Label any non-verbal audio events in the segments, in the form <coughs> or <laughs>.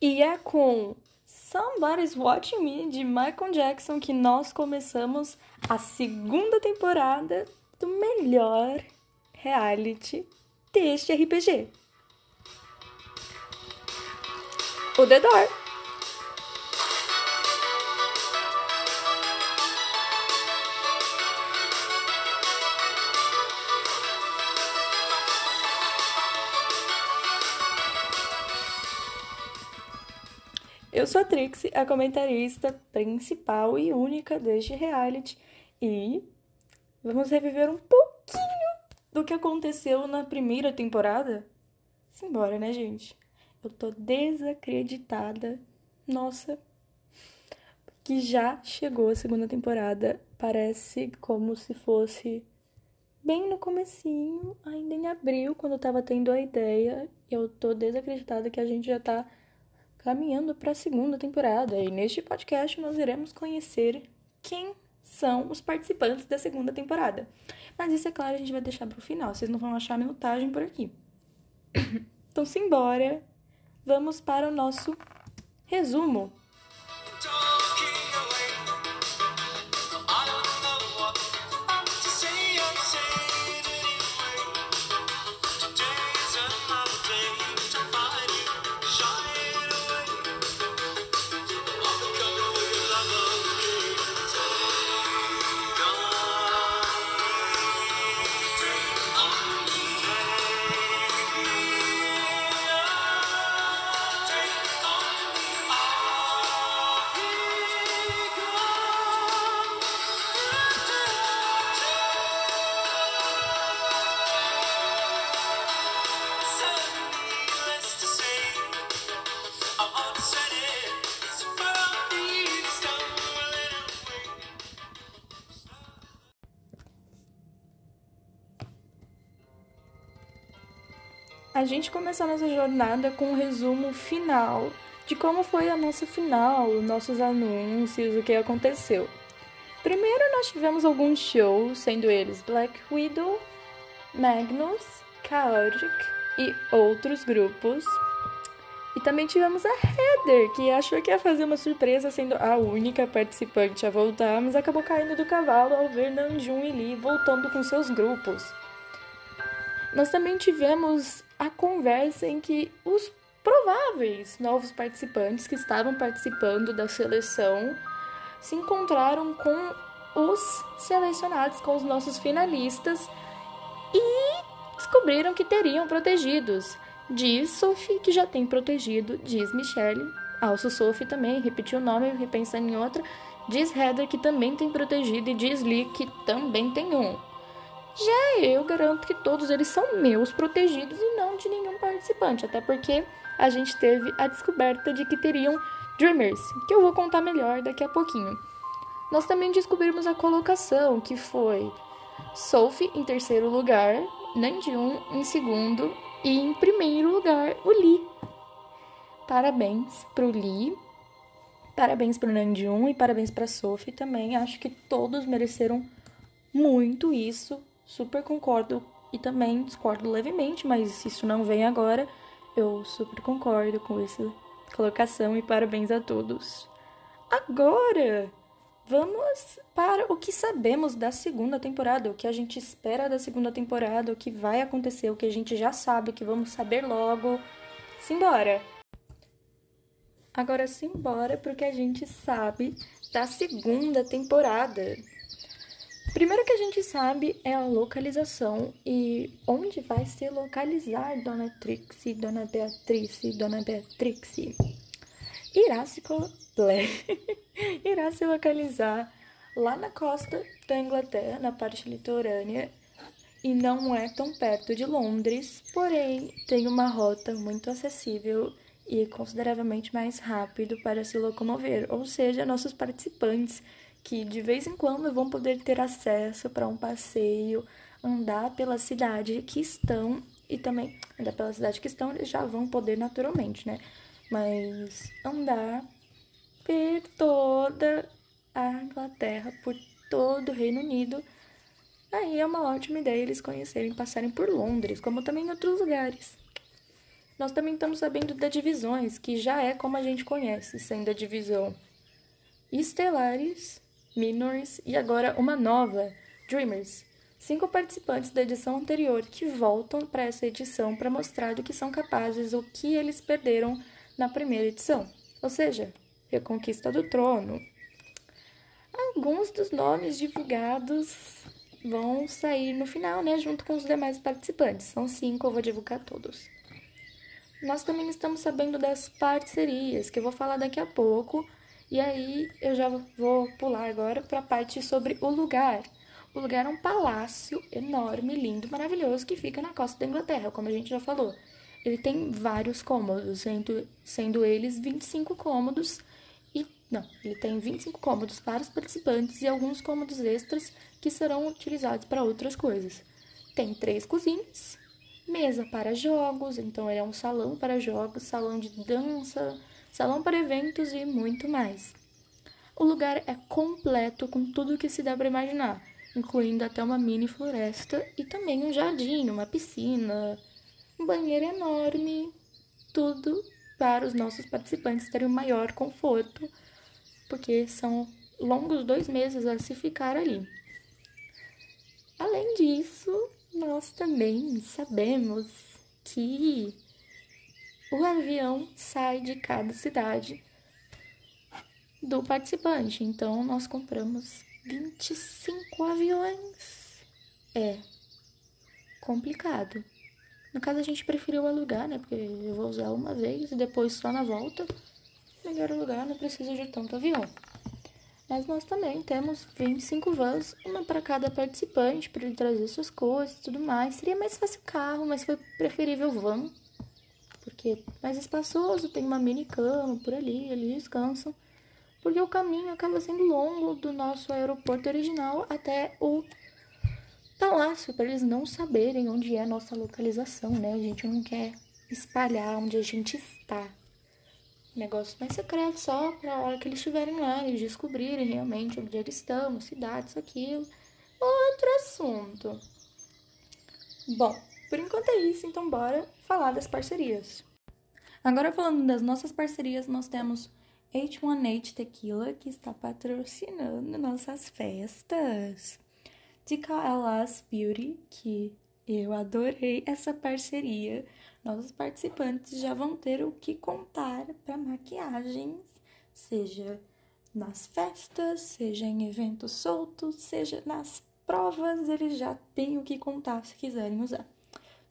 E é com Somebody's Watching Me de Michael Jackson que nós começamos a segunda temporada do melhor reality deste RPG. O The Door. A comentarista principal e única deste reality, e vamos reviver um pouquinho do que aconteceu na primeira temporada? Simbora, né, gente? Eu tô desacreditada. Nossa, que já chegou a segunda temporada. Parece como se fosse bem no comecinho, ainda em abril, quando eu tava tendo a ideia. Eu tô desacreditada que a gente já tá caminhando para a segunda temporada. E neste podcast nós iremos conhecer quem são os participantes da segunda temporada. Mas isso, é claro, a gente vai deixar para o final. Vocês não vão achar minutagem por aqui. <coughs> então, simbora. Vamos para o nosso resumo. A gente começou nossa jornada com um resumo final de como foi a nossa final, nossos anúncios, o que aconteceu. Primeiro nós tivemos alguns shows, sendo eles Black Widow, Magnus, Chaotic e outros grupos. E também tivemos a Heather, que achou que ia fazer uma surpresa sendo a única participante a voltar, mas acabou caindo do cavalo ao ver Namjoon e Lee voltando com seus grupos. Nós também tivemos a conversa em que os prováveis novos participantes que estavam participando da seleção se encontraram com os selecionados, com os nossos finalistas e descobriram que teriam protegidos. Diz Sophie que já tem protegido, diz Michelle. Also Sophie também repetiu o nome, repensando em outra. Diz Heather que também tem protegido e diz Lee que também tem um. Já eu garanto que todos eles são meus protegidos e não de nenhum participante, até porque a gente teve a descoberta de que teriam Dreamers, que eu vou contar melhor daqui a pouquinho. Nós também descobrimos a colocação, que foi Sophie em terceiro lugar, Nanjun em segundo e em primeiro lugar o Lee. Parabéns pro Lee, parabéns pro Nanjun e parabéns pra Sophie também. Acho que todos mereceram muito isso super concordo e também discordo levemente, mas isso não vem agora. Eu super concordo com essa colocação e parabéns a todos. Agora, vamos para o que sabemos da segunda temporada, o que a gente espera da segunda temporada, o que vai acontecer, o que a gente já sabe, o que vamos saber logo. Simbora! Agora simbora porque a gente sabe da segunda temporada. Primeiro que a gente sabe é a localização e onde vai se localizar Dona Trixie, Dona Beatrice, Dona Beatrice. Irá se, <laughs> irá se localizar lá na costa da Inglaterra, na parte litorânea, e não é tão perto de Londres, porém tem uma rota muito acessível e consideravelmente mais rápido para se locomover, ou seja, nossos participantes que de vez em quando vão poder ter acesso para um passeio, andar pela cidade que estão e também andar pela cidade que estão, eles já vão poder naturalmente, né? Mas andar por toda a Inglaterra, por todo o Reino Unido, aí é uma ótima ideia eles conhecerem, passarem por Londres, como também em outros lugares. Nós também estamos sabendo das divisões, que já é como a gente conhece, sendo a divisão Estelares, Minors e agora uma nova, Dreamers. Cinco participantes da edição anterior que voltam para essa edição para mostrar do que são capazes, o que eles perderam na primeira edição. Ou seja, Reconquista do Trono. Alguns dos nomes divulgados vão sair no final, né, junto com os demais participantes. São cinco, eu vou divulgar todos. Nós também estamos sabendo das parcerias, que eu vou falar daqui a pouco. E aí eu já vou pular agora para a parte sobre o lugar. O lugar é um palácio enorme, lindo, maravilhoso que fica na costa da Inglaterra, como a gente já falou. Ele tem vários cômodos, sendo, sendo eles 25 cômodos e não, ele tem 25 cômodos para os participantes e alguns cômodos extras que serão utilizados para outras coisas. Tem três cozinhas, mesa para jogos, então ele é um salão para jogos, salão de dança, salão para eventos e muito mais. O lugar é completo com tudo que se dá para imaginar, incluindo até uma mini floresta e também um jardim, uma piscina, um banheiro enorme, tudo para os nossos participantes terem o maior conforto, porque são longos dois meses a se ficar ali. Além disso, nós também sabemos que o avião sai de cada cidade do participante. Então, nós compramos 25 aviões. É complicado. No caso, a gente preferiu alugar, né? Porque eu vou usar uma vez e depois só na volta. Melhor alugar, não precisa de tanto avião. Mas nós também temos 25 vans, uma para cada participante, para ele trazer suas coisas e tudo mais. Seria mais fácil carro, mas foi preferível van, porque é mais espaçoso, tem uma mini cama por ali, eles descansam. Porque o caminho acaba sendo longo do nosso aeroporto original até o palácio, para eles não saberem onde é a nossa localização, né? A gente não quer espalhar onde a gente está negócio mais secreto só para hora que eles estiverem lá, eles descobrirem realmente onde eles estão, cidades, aquilo. Outro assunto. Bom, por enquanto é isso, então bora falar das parcerias. Agora falando das nossas parcerias, nós temos H1H Tequila, que está patrocinando nossas festas. DKLS Beauty, que eu adorei essa parceria nossos participantes já vão ter o que contar para maquiagens, seja nas festas, seja em eventos soltos, seja nas provas, eles já têm o que contar se quiserem usar.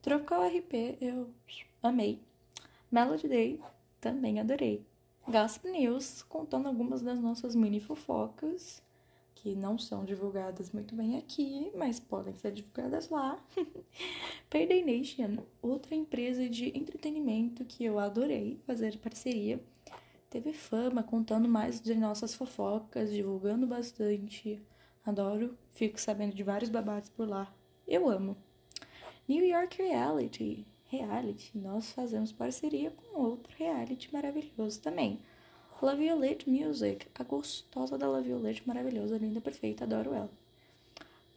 Tropical RP eu amei. Melody Day também adorei. Gasp News contando algumas das nossas mini fofocas que não são divulgadas muito bem aqui, mas podem ser divulgadas lá. <laughs> Payday Nation, outra empresa de entretenimento que eu adorei fazer parceria. Teve fama contando mais de nossas fofocas, divulgando bastante. Adoro, fico sabendo de vários babados por lá. Eu amo. New York Reality, reality, nós fazemos parceria com outro reality maravilhoso também. La Violette Music, a gostosa da La Violette, maravilhosa, linda, perfeita, adoro ela.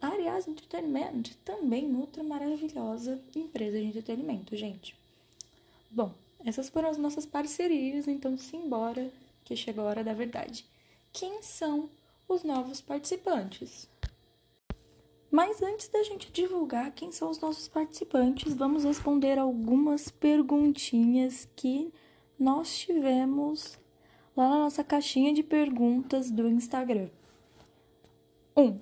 Arias Entertainment, também outra maravilhosa empresa de entretenimento, gente. Bom, essas foram as nossas parcerias, então simbora, que chegou a hora da verdade. Quem são os novos participantes? Mas antes da gente divulgar quem são os nossos participantes, vamos responder algumas perguntinhas que nós tivemos lá na nossa caixinha de perguntas do Instagram. 1. Um,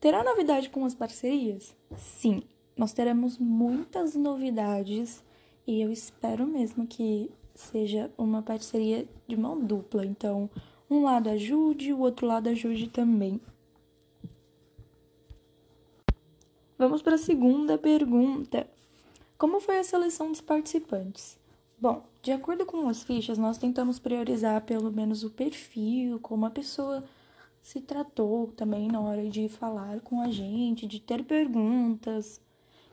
terá novidade com as parcerias? Sim, nós teremos muitas novidades e eu espero mesmo que seja uma parceria de mão dupla. Então, um lado ajude, o outro lado ajude também. Vamos para a segunda pergunta. Como foi a seleção dos participantes? Bom, de acordo com as fichas, nós tentamos priorizar pelo menos o perfil, como a pessoa se tratou também na hora de falar com a gente, de ter perguntas.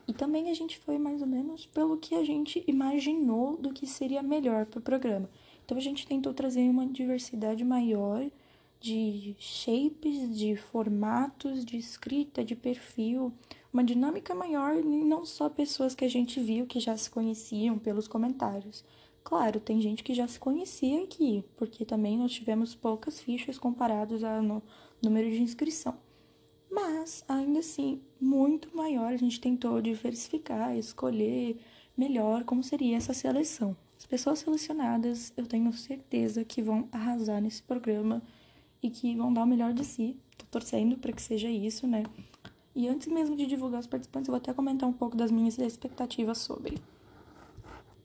E também a gente foi mais ou menos pelo que a gente imaginou do que seria melhor para o programa. Então a gente tentou trazer uma diversidade maior de shapes, de formatos, de escrita, de perfil, uma dinâmica maior e não só pessoas que a gente viu que já se conheciam pelos comentários. Claro, tem gente que já se conhecia aqui, porque também nós tivemos poucas fichas comparados ao número de inscrição. Mas, ainda assim, muito maior, a gente tentou diversificar, escolher melhor como seria essa seleção. As pessoas selecionadas, eu tenho certeza que vão arrasar nesse programa e que vão dar o melhor de si. Tô torcendo para que seja isso, né? E antes mesmo de divulgar os participantes, eu vou até comentar um pouco das minhas expectativas sobre.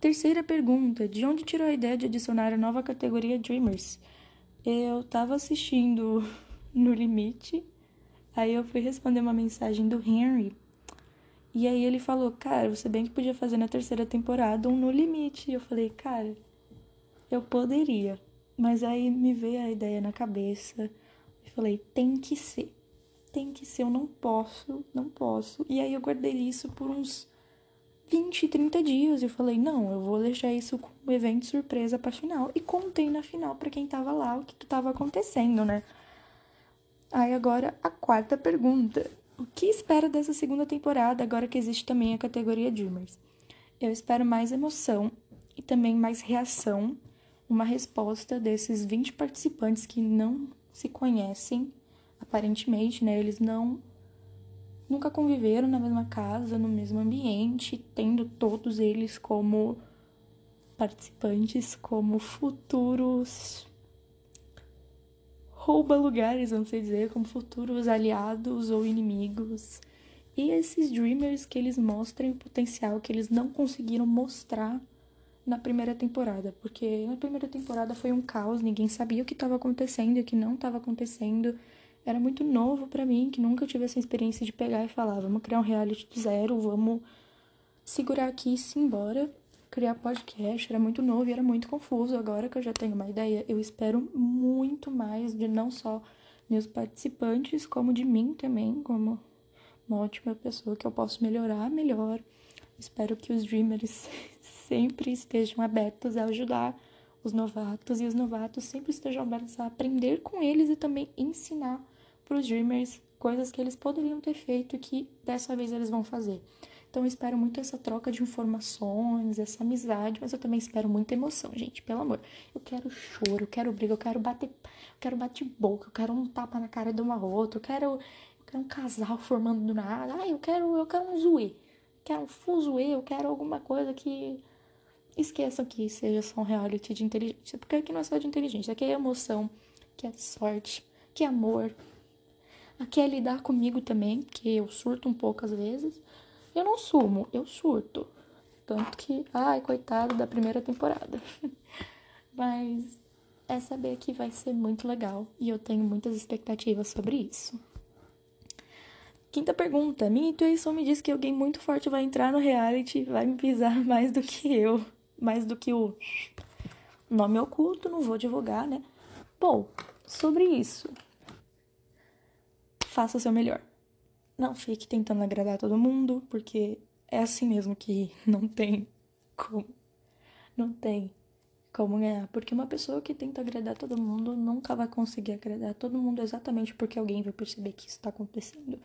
Terceira pergunta: de onde tirou a ideia de adicionar a nova categoria Dreamers? Eu tava assistindo <laughs> No Limite, aí eu fui responder uma mensagem do Henry. E aí ele falou: Cara, você bem que podia fazer na terceira temporada um No Limite. E eu falei: Cara, eu poderia. Mas aí me veio a ideia na cabeça. E falei: Tem que ser tem que ser, eu não posso, não posso. E aí eu guardei isso por uns 20, 30 dias. Eu falei, não, eu vou deixar isso como evento surpresa pra final. E contei na final para quem tava lá o que, que tava acontecendo, né? Aí agora a quarta pergunta. O que espera dessa segunda temporada, agora que existe também a categoria Dreamers? Eu espero mais emoção e também mais reação, uma resposta desses 20 participantes que não se conhecem aparentemente, né, eles não nunca conviveram na mesma casa, no mesmo ambiente, tendo todos eles como participantes, como futuros rouba lugares, vamos dizer, como futuros aliados ou inimigos. E esses dreamers que eles mostrem o potencial que eles não conseguiram mostrar na primeira temporada, porque na primeira temporada foi um caos, ninguém sabia o que estava acontecendo e o que não estava acontecendo era muito novo para mim, que nunca tive essa experiência de pegar e falar, vamos criar um reality do zero, vamos segurar aqui e se embora, criar podcast, era muito novo e era muito confuso. Agora que eu já tenho uma ideia, eu espero muito mais de não só meus participantes, como de mim também, como uma ótima pessoa que eu posso melhorar melhor. Espero que os Dreamers <laughs> sempre estejam abertos a ajudar os novatos e os novatos sempre estejam abertos a aprender com eles e também ensinar para os Dreamers coisas que eles poderiam ter feito que dessa vez eles vão fazer. Então eu espero muito essa troca de informações, essa amizade, mas eu também espero muita emoção, gente, pelo amor. Eu quero choro, eu quero briga, eu quero bater, eu quero bater boca, eu quero um tapa na cara de uma outra, eu quero, eu quero um casal formando do nada. Ah, eu quero, eu quero um zoe. Quero um fuzuê, eu quero alguma coisa que esqueçam que seja só um reality de inteligência, porque aqui não é só de inteligência, aqui é emoção, que é sorte, que é amor, Aqui é lidar comigo também, que eu surto um pouco às vezes. Eu não sumo, eu surto. Tanto que, ai, coitado da primeira temporada. <laughs> Mas é saber que vai ser muito legal e eu tenho muitas expectativas sobre isso. Quinta pergunta. Minha intuição me diz que alguém muito forte vai entrar no reality e vai me pisar <laughs> mais do que eu. Mais do que o nome oculto, não vou divulgar, né? Bom, sobre isso, faça o seu melhor. Não fique tentando agradar todo mundo, porque é assim mesmo que <laughs> não tem como. Não tem como ganhar. Porque uma pessoa que tenta agradar todo mundo nunca vai conseguir agradar todo mundo exatamente porque alguém vai perceber que isso está acontecendo.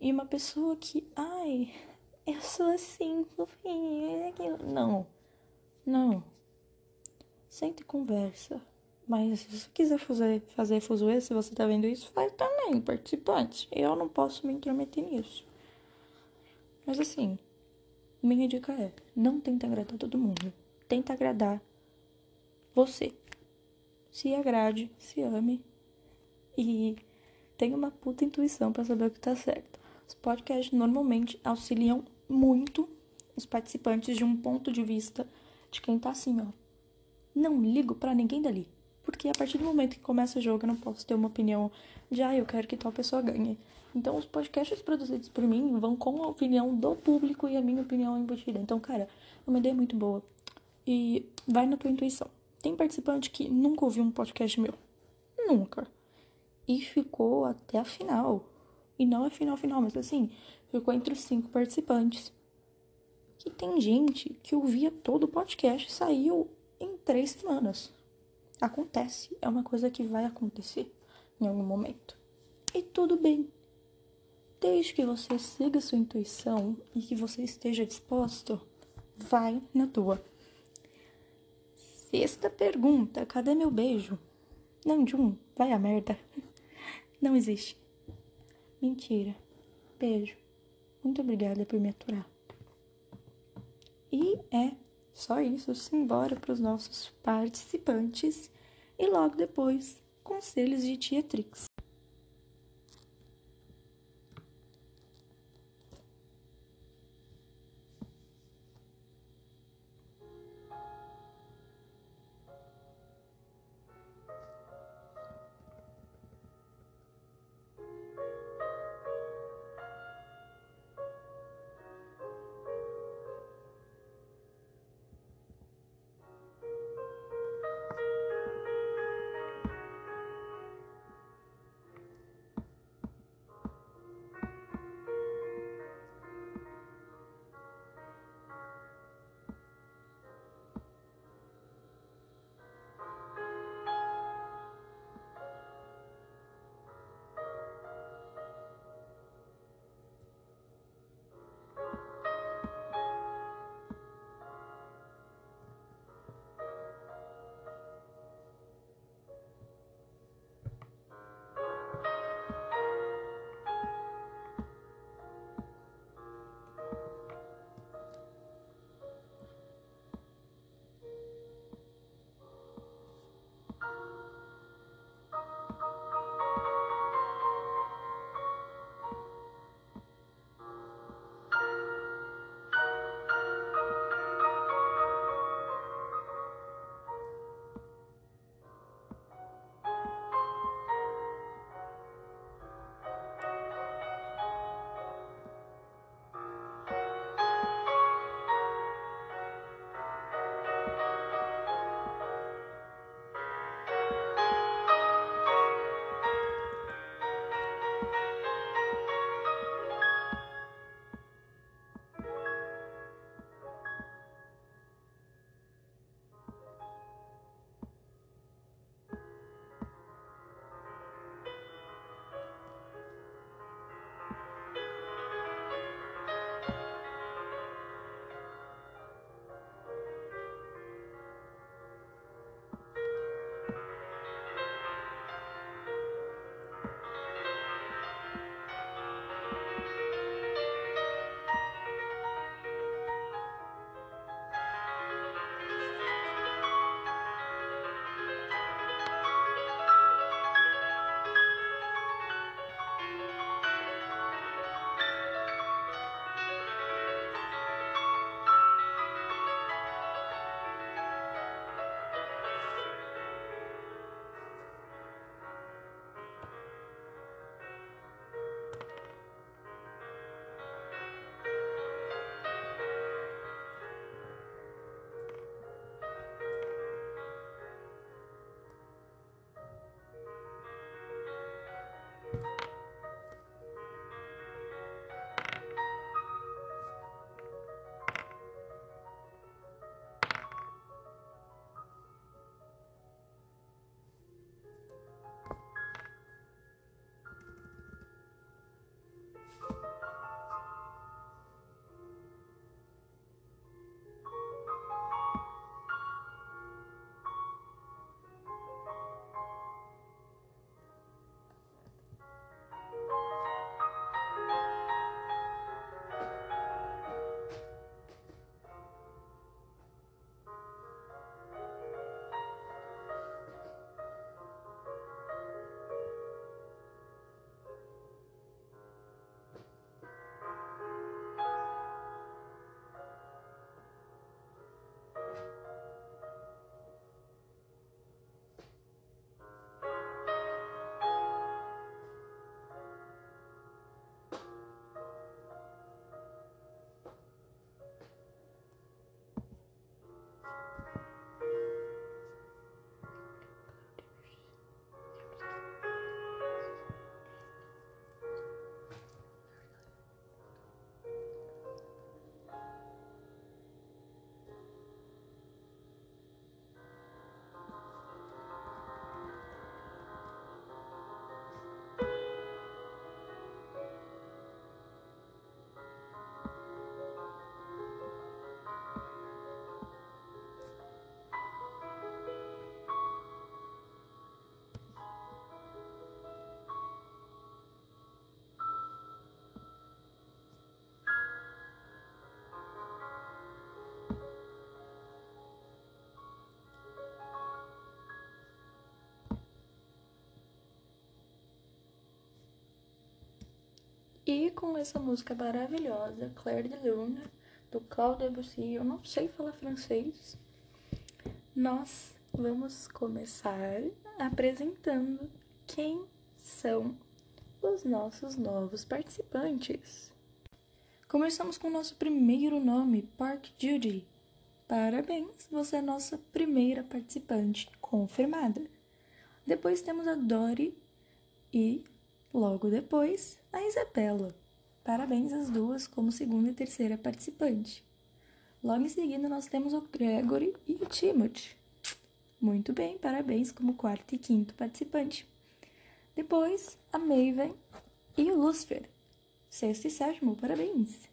E uma pessoa que, ai, eu sou assim, fofinha, não. Não. Sente e conversa. Mas se você quiser fazer, fazer fuzuê, se você tá vendo isso, faz também, participante. Eu não posso me intrometer nisso. Mas assim, minha dica é: não tenta agradar todo mundo. Tenta agradar você. Se agrade, se ame e tenha uma puta intuição para saber o que tá certo. Os podcasts normalmente auxiliam muito os participantes de um ponto de vista de quem tá assim, ó. Não ligo para ninguém dali. Porque a partir do momento que começa o jogo, eu não posso ter uma opinião de, ah, eu quero que tal pessoa ganhe. Então, os podcasts produzidos por mim vão com a opinião do público e a minha opinião embutida. Então, cara, é uma ideia muito boa. E vai na tua intuição. Tem participante que nunca ouviu um podcast meu. Nunca. E ficou até a final. E não é final, final, mas assim, ficou entre os cinco participantes. Que tem gente que ouvia todo o podcast e saiu em três semanas acontece, é uma coisa que vai acontecer. em algum momento. E tudo bem. Desde que você siga sua intuição e que você esteja disposto, vai na tua. Sexta pergunta: cadê meu beijo? Não, Jun, vai a merda. <laughs> Não existe. Mentira. Beijo. Muito obrigada por me aturar. E é só isso. Simbora para os nossos participantes. E logo depois, conselhos de Tia Trix. E com essa música maravilhosa, Claire de Lune, do Claude Debussy, eu não sei falar francês, nós vamos começar apresentando quem são os nossos novos participantes. Começamos com o nosso primeiro nome, Park Judy. Parabéns, você é nossa primeira participante confirmada. Depois temos a Dori e, logo depois, a Isabela. Parabéns às duas como segunda e terceira participante. Logo em seguida, nós temos o Gregory e o Timothy. Muito bem, parabéns como quarto e quinto participante. Depois, a Maven e o Lucifer. Sexto e sétimo, parabéns.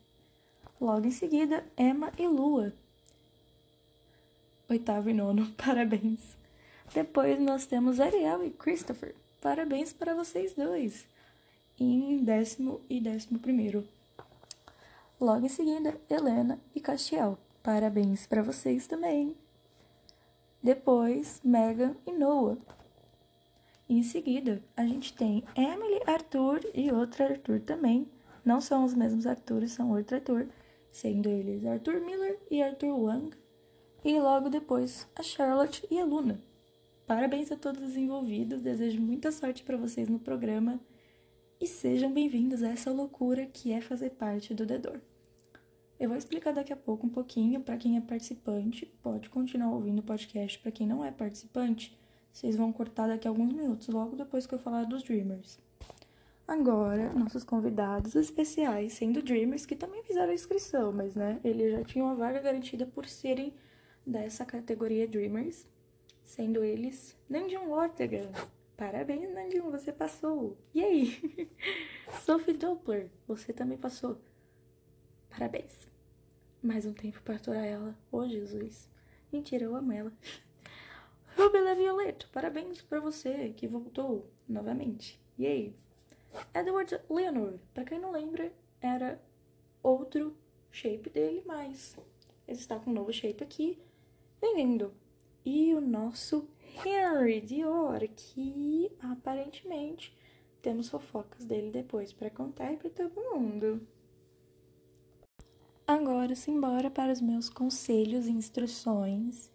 Logo em seguida, Emma e Lua. Oitavo e nono, <laughs> parabéns. Depois nós temos Ariel e Christopher. Parabéns para vocês dois. Em décimo e décimo primeiro. Logo em seguida, Helena e Castiel. Parabéns para vocês também. Depois, Megan e Noah. Em seguida, a gente tem Emily, Arthur e outro Arthur também. Não são os mesmos Arthurs, são outro Arthur, sendo eles Arthur Miller e Arthur Wang. E logo depois, a Charlotte e a Luna. Parabéns a todos os envolvidos, desejo muita sorte para vocês no programa e sejam bem-vindos a essa loucura que é fazer parte do Dedor. Eu vou explicar daqui a pouco um pouquinho para quem é participante, pode continuar ouvindo o podcast. Para quem não é participante, vocês vão cortar daqui a alguns minutos, logo depois que eu falar dos Dreamers. Agora, nossos convidados especiais, sendo Dreamers, que também fizeram a inscrição, mas né, eles já tinham uma vaga garantida por serem dessa categoria Dreamers sendo eles Nandinho Ortega. Parabéns, Nandinho, você passou. E aí? <laughs> Sophie Doppler, você também passou. Parabéns. Mais um tempo para aturar ela. Oh, Jesus. Mentira, eu amo ela. <laughs> Rubela Violeto, parabéns para você que voltou novamente. E aí? Edward Leonard, para quem não lembra, era outro shape dele, mas ele está com um novo shape aqui. Bem-vindo e o nosso Henry Dior, que aparentemente temos fofocas dele depois para contar para todo mundo. Agora, simbora para os meus conselhos e instruções.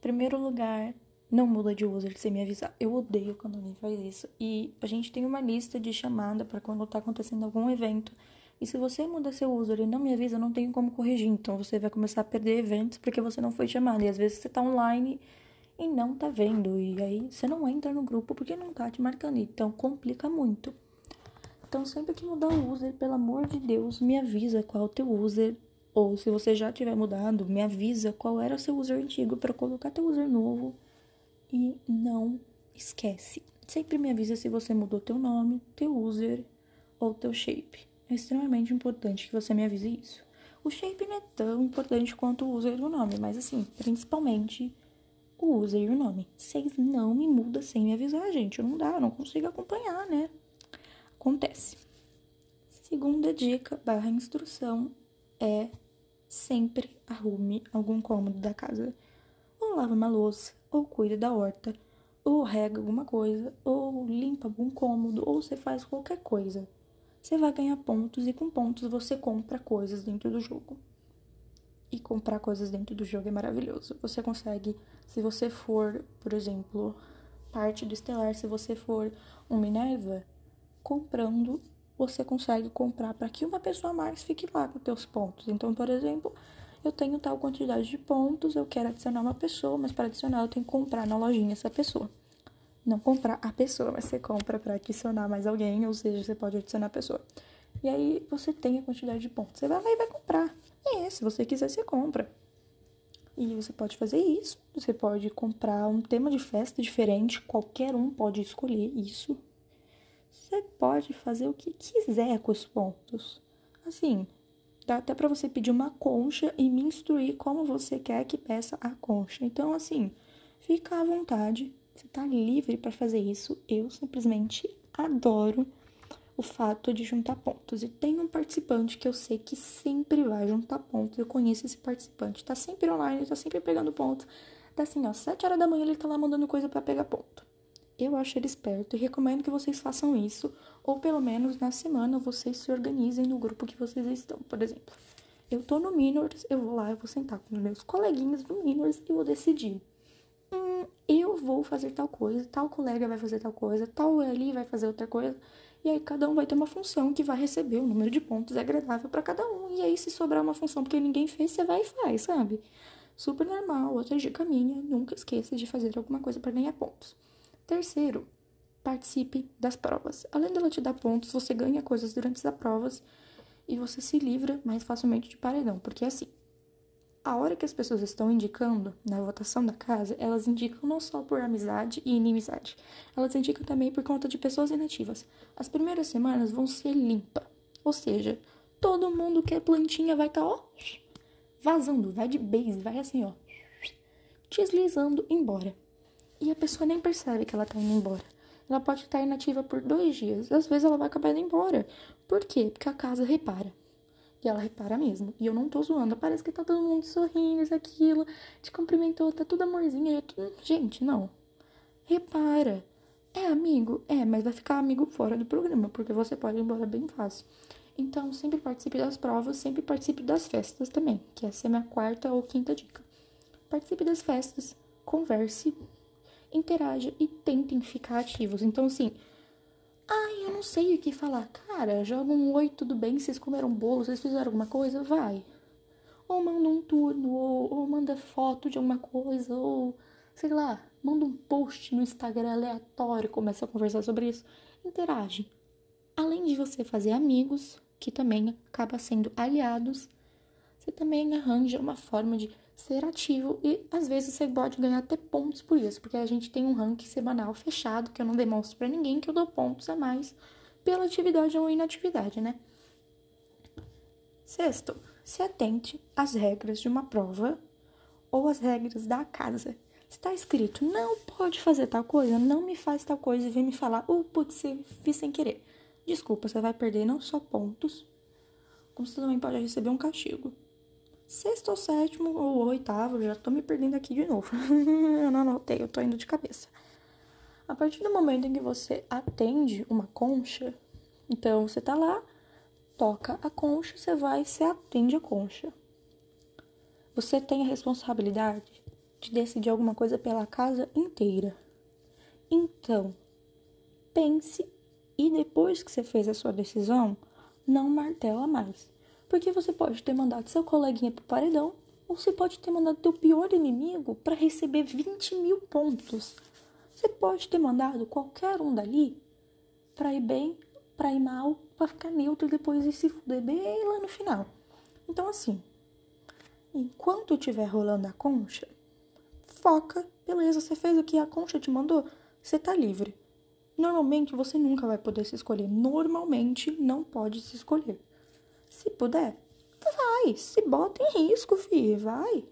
Primeiro lugar, não muda de user sem me avisar. Eu odeio quando alguém faz isso. E a gente tem uma lista de chamada para quando tá acontecendo algum evento. E se você muda seu user e não me avisa, não tenho como corrigir. Então você vai começar a perder eventos porque você não foi chamado. E às vezes você tá online e não tá vendo. E aí você não entra no grupo porque não tá te marcando. Então complica muito. Então sempre que mudar o user, pelo amor de Deus, me avisa qual é o teu user. Ou se você já tiver mudado, me avisa qual era o seu user antigo para colocar teu user novo. E não esquece. Sempre me avisa se você mudou teu nome, teu user ou teu shape. É extremamente importante que você me avise isso. O shape não é tão importante quanto o user e o nome, mas assim, principalmente o user e o nome. Vocês não me mudam sem me avisar, gente. Não dá, não consigo acompanhar, né? Acontece. Segunda dica barra instrução é sempre arrume algum cômodo da casa. Ou lava uma louça, ou cuida da horta, ou rega alguma coisa, ou limpa algum cômodo, ou você faz qualquer coisa. Você vai ganhar pontos e com pontos você compra coisas dentro do jogo. E comprar coisas dentro do jogo é maravilhoso. Você consegue, se você for, por exemplo, parte do Estelar, se você for um Minerva, comprando, você consegue comprar para que uma pessoa mais fique lá com teus pontos. Então, por exemplo, eu tenho tal quantidade de pontos, eu quero adicionar uma pessoa, mas para adicionar eu tenho que comprar na lojinha essa pessoa. Não comprar a pessoa, mas você compra para adicionar mais alguém, ou seja, você pode adicionar a pessoa. E aí você tem a quantidade de pontos. Você vai lá e vai comprar. E se você quiser, você compra. E você pode fazer isso. Você pode comprar um tema de festa diferente. Qualquer um pode escolher isso. Você pode fazer o que quiser com os pontos. Assim, dá até para você pedir uma concha e me instruir como você quer que peça a concha. Então, assim, fica à vontade. Você tá livre para fazer isso. Eu simplesmente adoro o fato de juntar pontos. E tem um participante que eu sei que sempre vai juntar pontos. Eu conheço esse participante. Tá sempre online, tá sempre pegando pontos. Tá assim, ó, 7 horas da manhã ele tá lá mandando coisa para pegar ponto. Eu acho ele esperto e recomendo que vocês façam isso, ou pelo menos na semana vocês se organizem no grupo que vocês estão. Por exemplo, eu tô no Minors, eu vou lá, eu vou sentar com meus coleguinhas do Minors e vou decidir. Hum, eu vou fazer tal coisa, tal colega vai fazer tal coisa, tal ali vai fazer outra coisa. E aí cada um vai ter uma função que vai receber o um número de pontos agradável para cada um. E aí se sobrar uma função porque ninguém fez, você vai e faz, sabe? Super normal, outra dica minha, nunca esqueça de fazer alguma coisa para ganhar pontos. Terceiro, participe das provas. Além dela te dar pontos, você ganha coisas durante as provas e você se livra mais facilmente de paredão, porque assim, a hora que as pessoas estão indicando na votação da casa, elas indicam não só por amizade e inimizade, elas indicam também por conta de pessoas inativas. As primeiras semanas vão ser limpa, ou seja, todo mundo que é plantinha vai estar, tá, ó, vazando, vai de base, vai assim, ó, deslizando embora. E a pessoa nem percebe que ela tá indo embora. Ela pode estar inativa por dois dias, às vezes ela vai acabar indo embora. Por quê? Porque a casa repara. E ela repara mesmo. E eu não tô zoando. Parece que tá todo mundo sorrindo, isso, aquilo. Te cumprimentou, tá tudo amorzinho. Tô... Gente, não. Repara. É amigo? É, mas vai ficar amigo fora do programa, porque você pode ir embora bem fácil. Então, sempre participe das provas, sempre participe das festas também, que essa é a minha quarta ou quinta dica. Participe das festas, converse, interaja e tentem ficar ativos. Então, assim, Ai, eu não sei o que falar. Cara, joga um oi, tudo bem? Vocês comeram bolo? Vocês fizeram alguma coisa? Vai. Ou manda um turno, ou, ou manda foto de alguma coisa, ou sei lá, manda um post no Instagram aleatório, começa a conversar sobre isso. Interage. Além de você fazer amigos, que também acaba sendo aliados, você também arranja uma forma de ser ativo e às vezes você pode ganhar até pontos por isso, porque a gente tem um ranking semanal fechado que eu não demonstro para ninguém que eu dou pontos a mais pela atividade ou inatividade, né? Sexto, se atente às regras de uma prova ou às regras da casa. Está escrito, não pode fazer tal coisa, não me faz tal coisa e vem me falar, oh, putz, fiz sem querer. Desculpa, você vai perder não só pontos, como você também pode receber um castigo sexto ou sétimo ou oitavo, já tô me perdendo aqui de novo. <laughs> eu não anotei, eu tô indo de cabeça. A partir do momento em que você atende uma concha, então você tá lá, toca a concha, você vai e você atende a concha. Você tem a responsabilidade de decidir alguma coisa pela casa inteira. Então, pense e depois que você fez a sua decisão, não martela mais. Porque você pode ter mandado seu coleguinha pro paredão, ou você pode ter mandado teu pior inimigo para receber 20 mil pontos. Você pode ter mandado qualquer um dali para ir bem, para ir mal, para ficar neutro e depois ir se fuder bem lá no final. Então, assim, enquanto estiver rolando a concha, foca, beleza, você fez o que a concha te mandou, você tá livre. Normalmente você nunca vai poder se escolher. Normalmente não pode se escolher. Se puder, vai, se bota em risco, fi, vai.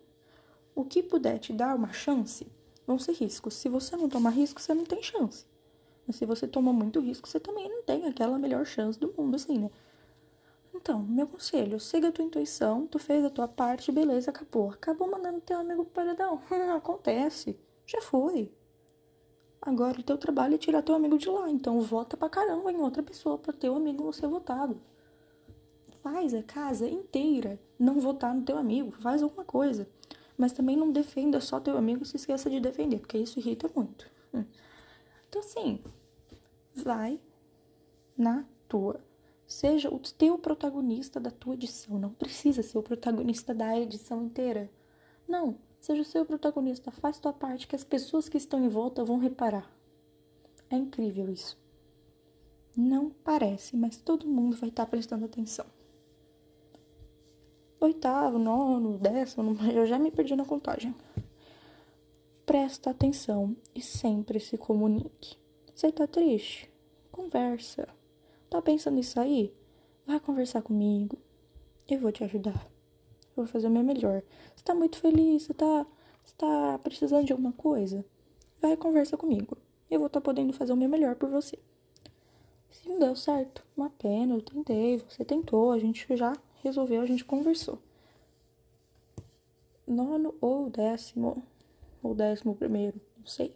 O que puder te dar uma chance, vão ser riscos. Se você não toma risco, você não tem chance. Mas se você toma muito risco, você também não tem aquela melhor chance do mundo, assim, né? Então, meu conselho, siga a tua intuição, tu fez a tua parte, beleza, acabou. Acabou mandando teu amigo pro paredão. <laughs> Acontece. Já foi. Agora o teu trabalho é tirar teu amigo de lá. Então vota pra caramba em outra pessoa pra teu amigo ser votado faz a casa inteira não votar no teu amigo, faz alguma coisa. Mas também não defenda só teu amigo e se esqueça de defender, porque isso irrita muito. Hum. Então, assim, vai na tua. Seja o teu protagonista da tua edição. Não precisa ser o protagonista da edição inteira. Não, seja o seu protagonista. Faz tua parte que as pessoas que estão em volta vão reparar. É incrível isso. Não parece, mas todo mundo vai estar prestando atenção oitavo, nono, décimo, eu já me perdi na contagem. Presta atenção e sempre se comunique. Você tá triste? Conversa. Tá pensando em sair? Vai conversar comigo. Eu vou te ajudar. Eu vou fazer o meu melhor. Você tá muito feliz? Você tá, você tá precisando de alguma coisa? Vai conversa comigo. Eu vou estar tá podendo fazer o meu melhor por você. Se não deu certo, uma pena, eu tentei, você tentou, a gente já resolveu, a gente conversou. Nono ou décimo, ou décimo primeiro, não sei.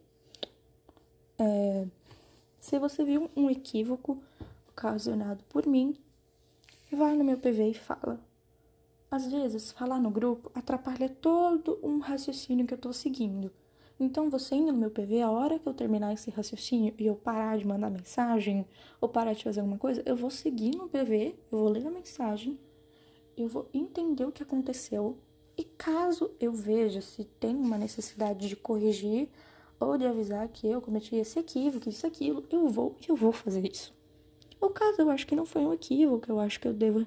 É, se você viu um equívoco ocasionado por mim, vai no meu PV e fala. Às vezes, falar no grupo atrapalha todo um raciocínio que eu tô seguindo. Então, você indo no meu PV, a hora que eu terminar esse raciocínio e eu parar de mandar mensagem ou parar de fazer alguma coisa, eu vou seguir no PV, eu vou ler a mensagem, eu vou entender o que aconteceu e caso eu veja se tem uma necessidade de corrigir ou de avisar que eu cometi esse equívoco, isso, aquilo, eu vou eu vou fazer isso. Ou caso eu acho que não foi um equívoco, eu acho que eu devo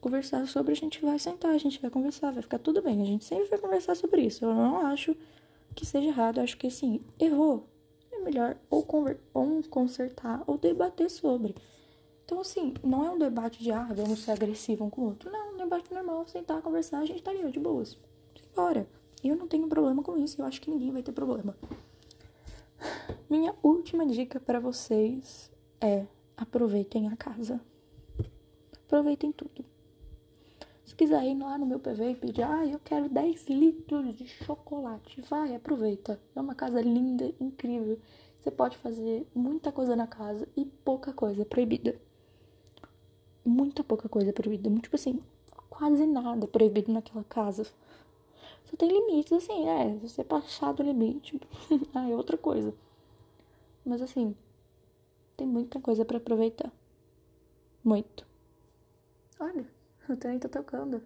conversar sobre, a gente vai sentar, a gente vai conversar, vai ficar tudo bem, a gente sempre vai conversar sobre isso. Eu não acho que seja errado. Eu acho que assim, errou. É melhor ou, conver ou consertar ou debater sobre. Então, assim, não é um debate de ah, vamos ser agressivo um com o outro. Não, é um debate normal, sentar, conversar, a gente tá ali, de boas. Bora. Eu não tenho problema com isso, eu acho que ninguém vai ter problema. Minha última dica para vocês é aproveitem a casa. Aproveitem tudo. Se quiser ir lá no meu PV e pedir, ah, eu quero 10 litros de chocolate, vai, aproveita. É uma casa linda, incrível. Você pode fazer muita coisa na casa e pouca coisa proibida. Muita pouca coisa proibida. Tipo assim, quase nada proibido naquela casa. Só tem limites, assim, é. Se você passar do limite, <laughs> ah, é outra coisa. Mas assim, tem muita coisa para aproveitar. Muito. Olha. O trem tá tocando.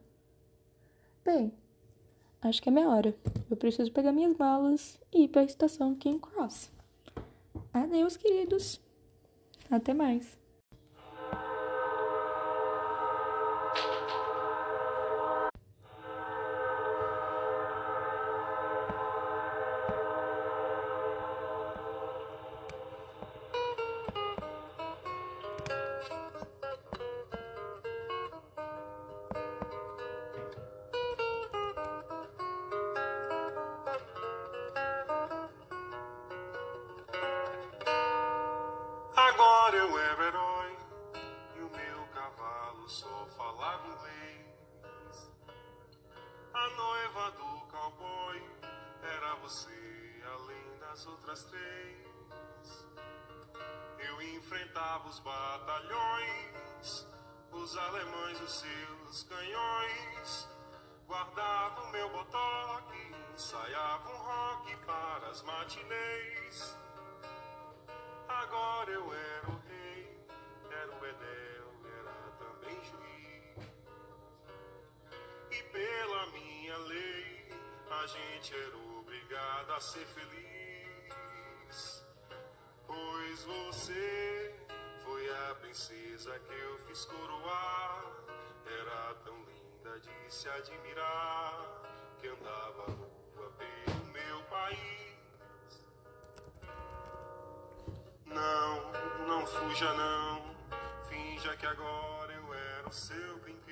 Bem, acho que é minha hora. Eu preciso pegar minhas malas e ir para a estação King Cross. Adeus, queridos. Até mais. Você, além das outras três. Eu enfrentava os batalhões, os alemães, os seus canhões. Guardava o meu botoque, ensaiava um rock para as matinês. Agora eu era o rei, era o Bedel, era também juiz. E pela minha lei, a gente era obrigado a ser feliz. Pois você foi a princesa que eu fiz coroar. Era tão linda de se admirar, que andava à rua pelo meu país. Não, não fuja não, finja que agora eu era o seu brinquedo.